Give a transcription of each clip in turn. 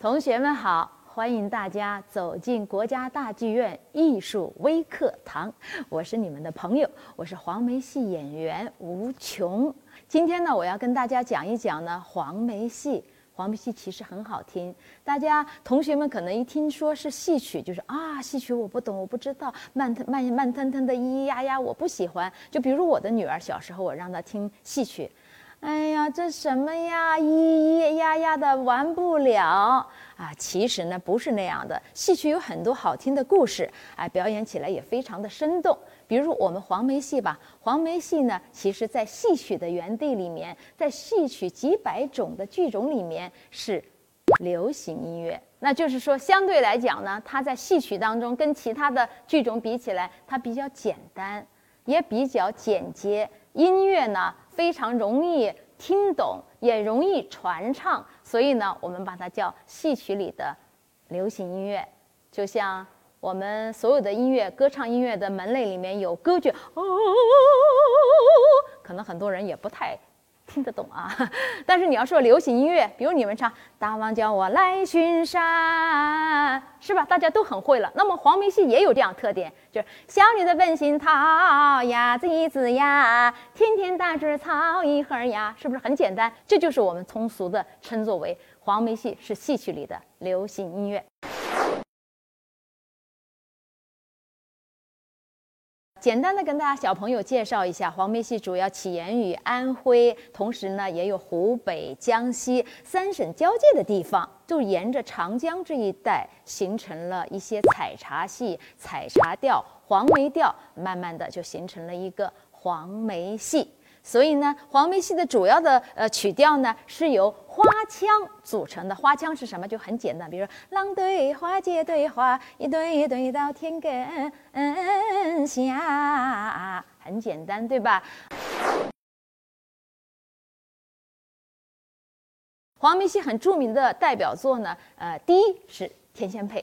同学们好，欢迎大家走进国家大剧院艺术微课堂。我是你们的朋友，我是黄梅戏演员吴琼。今天呢，我要跟大家讲一讲呢黄梅戏。黄梅戏其实很好听，大家同学们可能一听说是戏曲，就是啊，戏曲我不懂，我不知道，慢腾慢慢腾腾的咿咿呀呀，我不喜欢。就比如我的女儿小时候，我让她听戏曲。哎呀，这什么呀？咿咿呀呀的完不了啊！其实呢，不是那样的。戏曲有很多好听的故事，哎，表演起来也非常的生动。比如我们黄梅戏吧，黄梅戏呢，其实在戏曲的园地里面，在戏曲几百种的剧种里面是流行音乐。那就是说，相对来讲呢，它在戏曲当中跟其他的剧种比起来，它比较简单，也比较简洁。音乐呢？非常容易听懂，也容易传唱，所以呢，我们把它叫戏曲里的流行音乐。就像我们所有的音乐，歌唱音乐的门类里面有歌剧，哦，可能很多人也不太。听得懂啊，但是你要说流行音乐，比如你们唱“大王叫我来巡山”，是吧？大家都很会了。那么黄梅戏也有这样特点，就是小女子问心桃，呀子一只呀，天天打着草一盒呀，是不是很简单？这就是我们通俗的称作为黄梅戏是戏曲里的流行音乐。简单的跟大家小朋友介绍一下，黄梅戏主要起源于安徽，同时呢也有湖北、江西三省交界的地方，就沿着长江这一带形成了一些采茶戏、采茶调、黄梅调，慢慢的就形成了一个黄梅戏。所以呢，黄梅戏的主要的呃曲调呢是由花腔组成的。花腔是什么？就很简单，比如说郎对花，姐对花，一对一对到天根下，很简单，对吧？黄梅戏很著名的代表作呢，呃，第一是《天仙配》。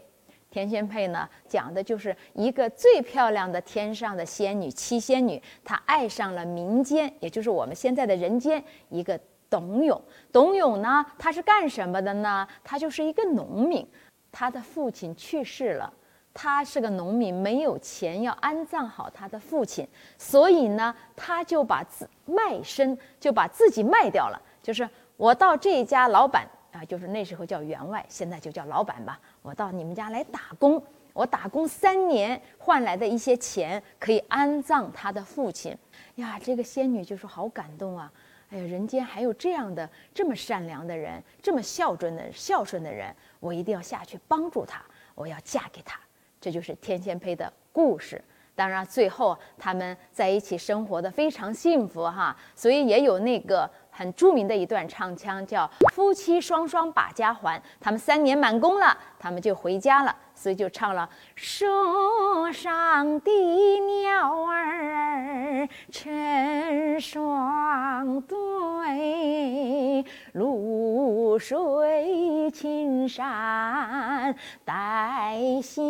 天仙配呢，讲的就是一个最漂亮的天上的仙女七仙女，她爱上了民间，也就是我们现在的人间一个董永。董永呢，他是干什么的呢？他就是一个农民，他的父亲去世了，他是个农民，没有钱要安葬好他的父亲，所以呢，他就把自卖身，就把自己卖掉了，就是我到这家老板。啊，就是那时候叫员外，现在就叫老板吧。我到你们家来打工，我打工三年换来的一些钱，可以安葬他的父亲。呀，这个仙女就说好感动啊！哎呀，人间还有这样的这么善良的人，这么孝顺的孝顺的人，我一定要下去帮助他，我要嫁给他。这就是天仙配的故事。当然，最后他们在一起生活的非常幸福哈，所以也有那个。很著名的一段唱腔叫“夫妻双双把家还”，他们三年满工了，他们就回家了，所以就唱了“树上的鸟儿儿成双对，露水青山带笑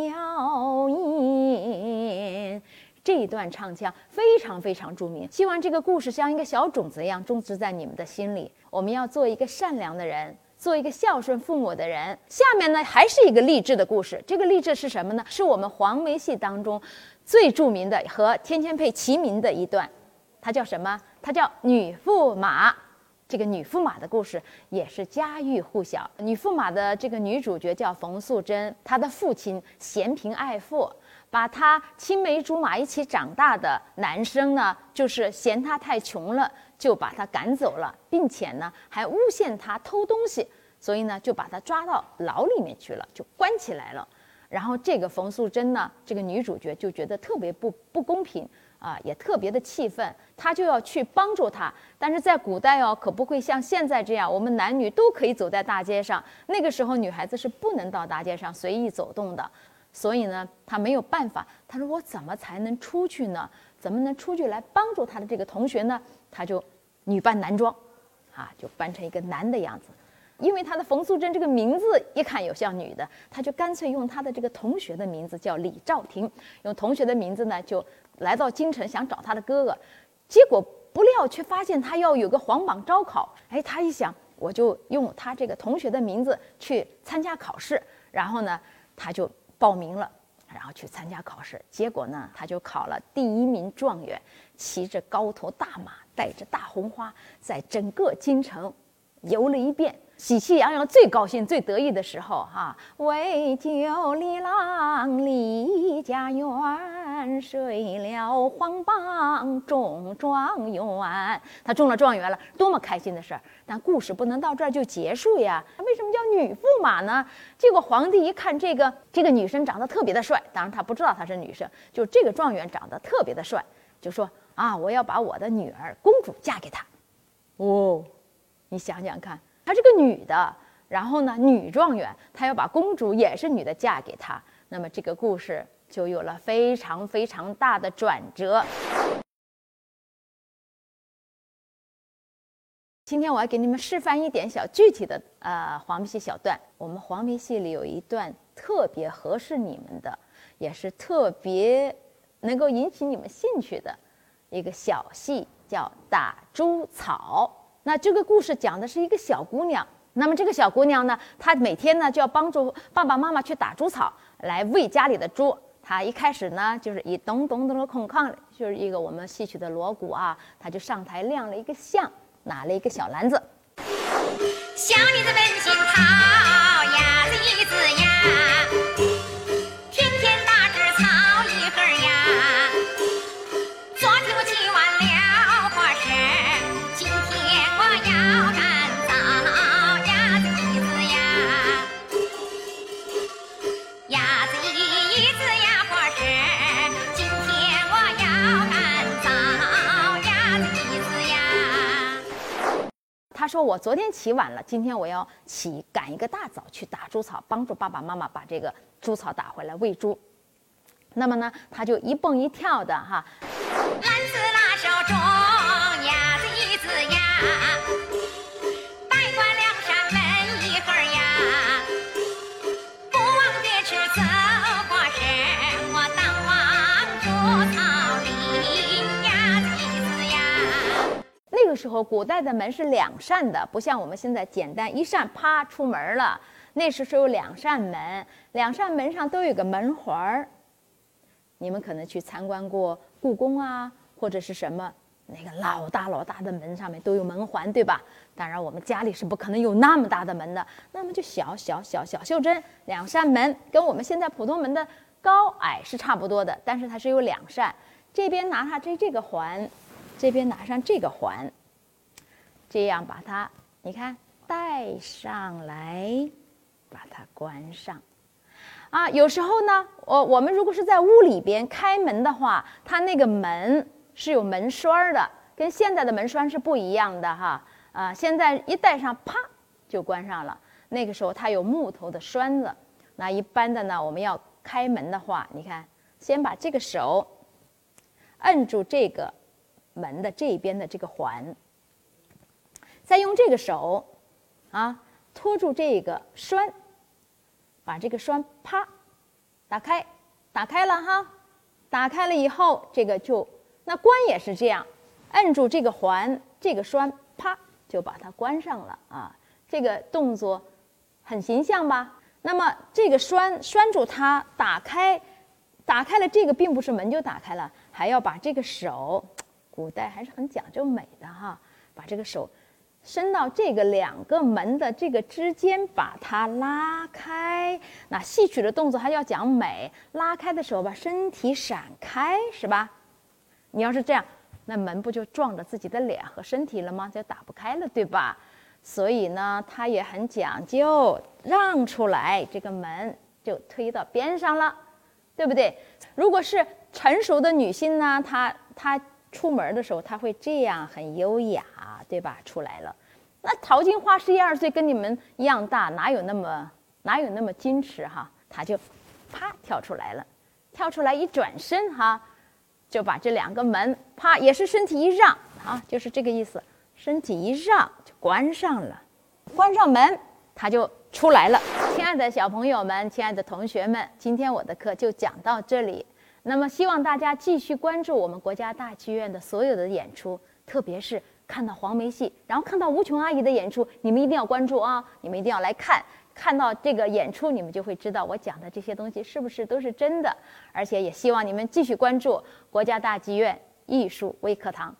颜”。这一段唱腔非常非常著名，希望这个故事像一个小种子一样种植在你们的心里。我们要做一个善良的人，做一个孝顺父母的人。下面呢，还是一个励志的故事。这个励志是什么呢？是我们黄梅戏当中最著名的和《天仙配》齐名的一段，它叫什么？它叫《女驸马》。这个女驸马的故事也是家喻户晓。女驸马的这个女主角叫冯素贞，她的父亲嫌贫爱富。把她青梅竹马一起长大的男生呢，就是嫌他太穷了，就把他赶走了，并且呢还诬陷他偷东西，所以呢就把他抓到牢里面去了，就关起来了。然后这个冯素贞呢，这个女主角就觉得特别不不公平啊，也特别的气愤，她就要去帮助他。但是在古代哦，可不会像现在这样，我们男女都可以走在大街上，那个时候女孩子是不能到大街上随意走动的。所以呢，她没有办法。她说：“我怎么才能出去呢？怎么能出去来帮助她的这个同学呢？”她就女扮男装，啊，就扮成一个男的样子。因为他的冯素贞这个名字一看有像女的，他就干脆用他的这个同学的名字叫李兆廷，用同学的名字呢，就来到京城想找他的哥哥。结果不料却发现他要有个皇榜招考。哎，他一想。我就用他这个同学的名字去参加考试。然后呢，他就报名了，然后去参加考试。结果呢，他就考了第一名状元，骑着高头大马，带着大红花，在整个京城游了一遍。喜气洋洋、最高兴、最得意的时候，哈！为救李郎离家园，睡了黄榜中状元。他中了状元了，多么开心的事儿！但故事不能到这儿就结束呀。为什么叫女驸马呢？结果皇帝一看这个这个女生长得特别的帅，当然他不知道她是女生，就这个状元长得特别的帅，就说啊，我要把我的女儿公主嫁给他。哦，你想想看。她是个女的，然后呢，女状元，她要把公主也是女的嫁给他，那么这个故事就有了非常非常大的转折。今天我要给你们示范一点小具体的呃黄梅戏小段。我们黄梅戏里有一段特别合适你们的，也是特别能够引起你们兴趣的一个小戏，叫打猪草。那这个故事讲的是一个小姑娘，那么这个小姑娘呢，她每天呢就要帮助爸爸妈妈去打猪草，来喂家里的猪。她一开始呢就是以咚咚咚的空旷，就是一个我们戏曲的锣鼓啊，她就上台亮了一个相，拿了一个小篮子，小女子本性好，鸭子他说：“我昨天起晚了，今天我要起赶一个大早去打猪草，帮助爸爸妈妈把这个猪草打回来喂猪。那么呢，他就一蹦一跳的哈，时候，古代的门是两扇的，不像我们现在简单一扇，啪出门了。那时是有两扇门，两扇门上都有个门环儿。你们可能去参观过故宫啊，或者是什么那个老大老大的门上面都有门环，对吧？当然，我们家里是不可能有那么大的门的，那么就小小小小袖珍两扇门，跟我们现在普通门的高矮是差不多的，但是它是有两扇，这边拿上这这个环，这边拿上这个环。这样把它，你看带上来，把它关上。啊，有时候呢，我我们如果是在屋里边开门的话，它那个门是有门栓的，跟现在的门栓是不一样的哈。啊，现在一带上，啪就关上了。那个时候它有木头的栓子。那一般的呢，我们要开门的话，你看，先把这个手摁住这个门的这边的这个环。再用这个手，啊，托住这个栓，把这个栓啪打开，打开了哈，打开了以后，这个就那关也是这样，摁住这个环，这个栓啪就把它关上了啊。这个动作很形象吧？那么这个栓拴住它，打开，打开了这个并不是门就打开了，还要把这个手，古代还是很讲究美的哈，把这个手。伸到这个两个门的这个之间，把它拉开。那戏曲的动作还要讲美，拉开的时候把身体闪开，是吧？你要是这样，那门不就撞着自己的脸和身体了吗？就打不开了，对吧？所以呢，它也很讲究，让出来这个门就推到边上了，对不对？如果是成熟的女性呢，她她。出门的时候，他会这样很优雅，对吧？出来了，那陶金花十一二岁，跟你们一样大，哪有那么哪有那么矜持哈？他就啪跳出来了，跳出来一转身哈，就把这两个门啪也是身体一让啊，就是这个意思，身体一让就关上了，关上门他就出来了。亲爱的小朋友们，亲爱的同学们，今天我的课就讲到这里。那么，希望大家继续关注我们国家大剧院的所有的演出，特别是看到黄梅戏，然后看到吴琼阿姨的演出，你们一定要关注啊！你们一定要来看，看到这个演出，你们就会知道我讲的这些东西是不是都是真的。而且也希望你们继续关注国家大剧院艺术微课堂。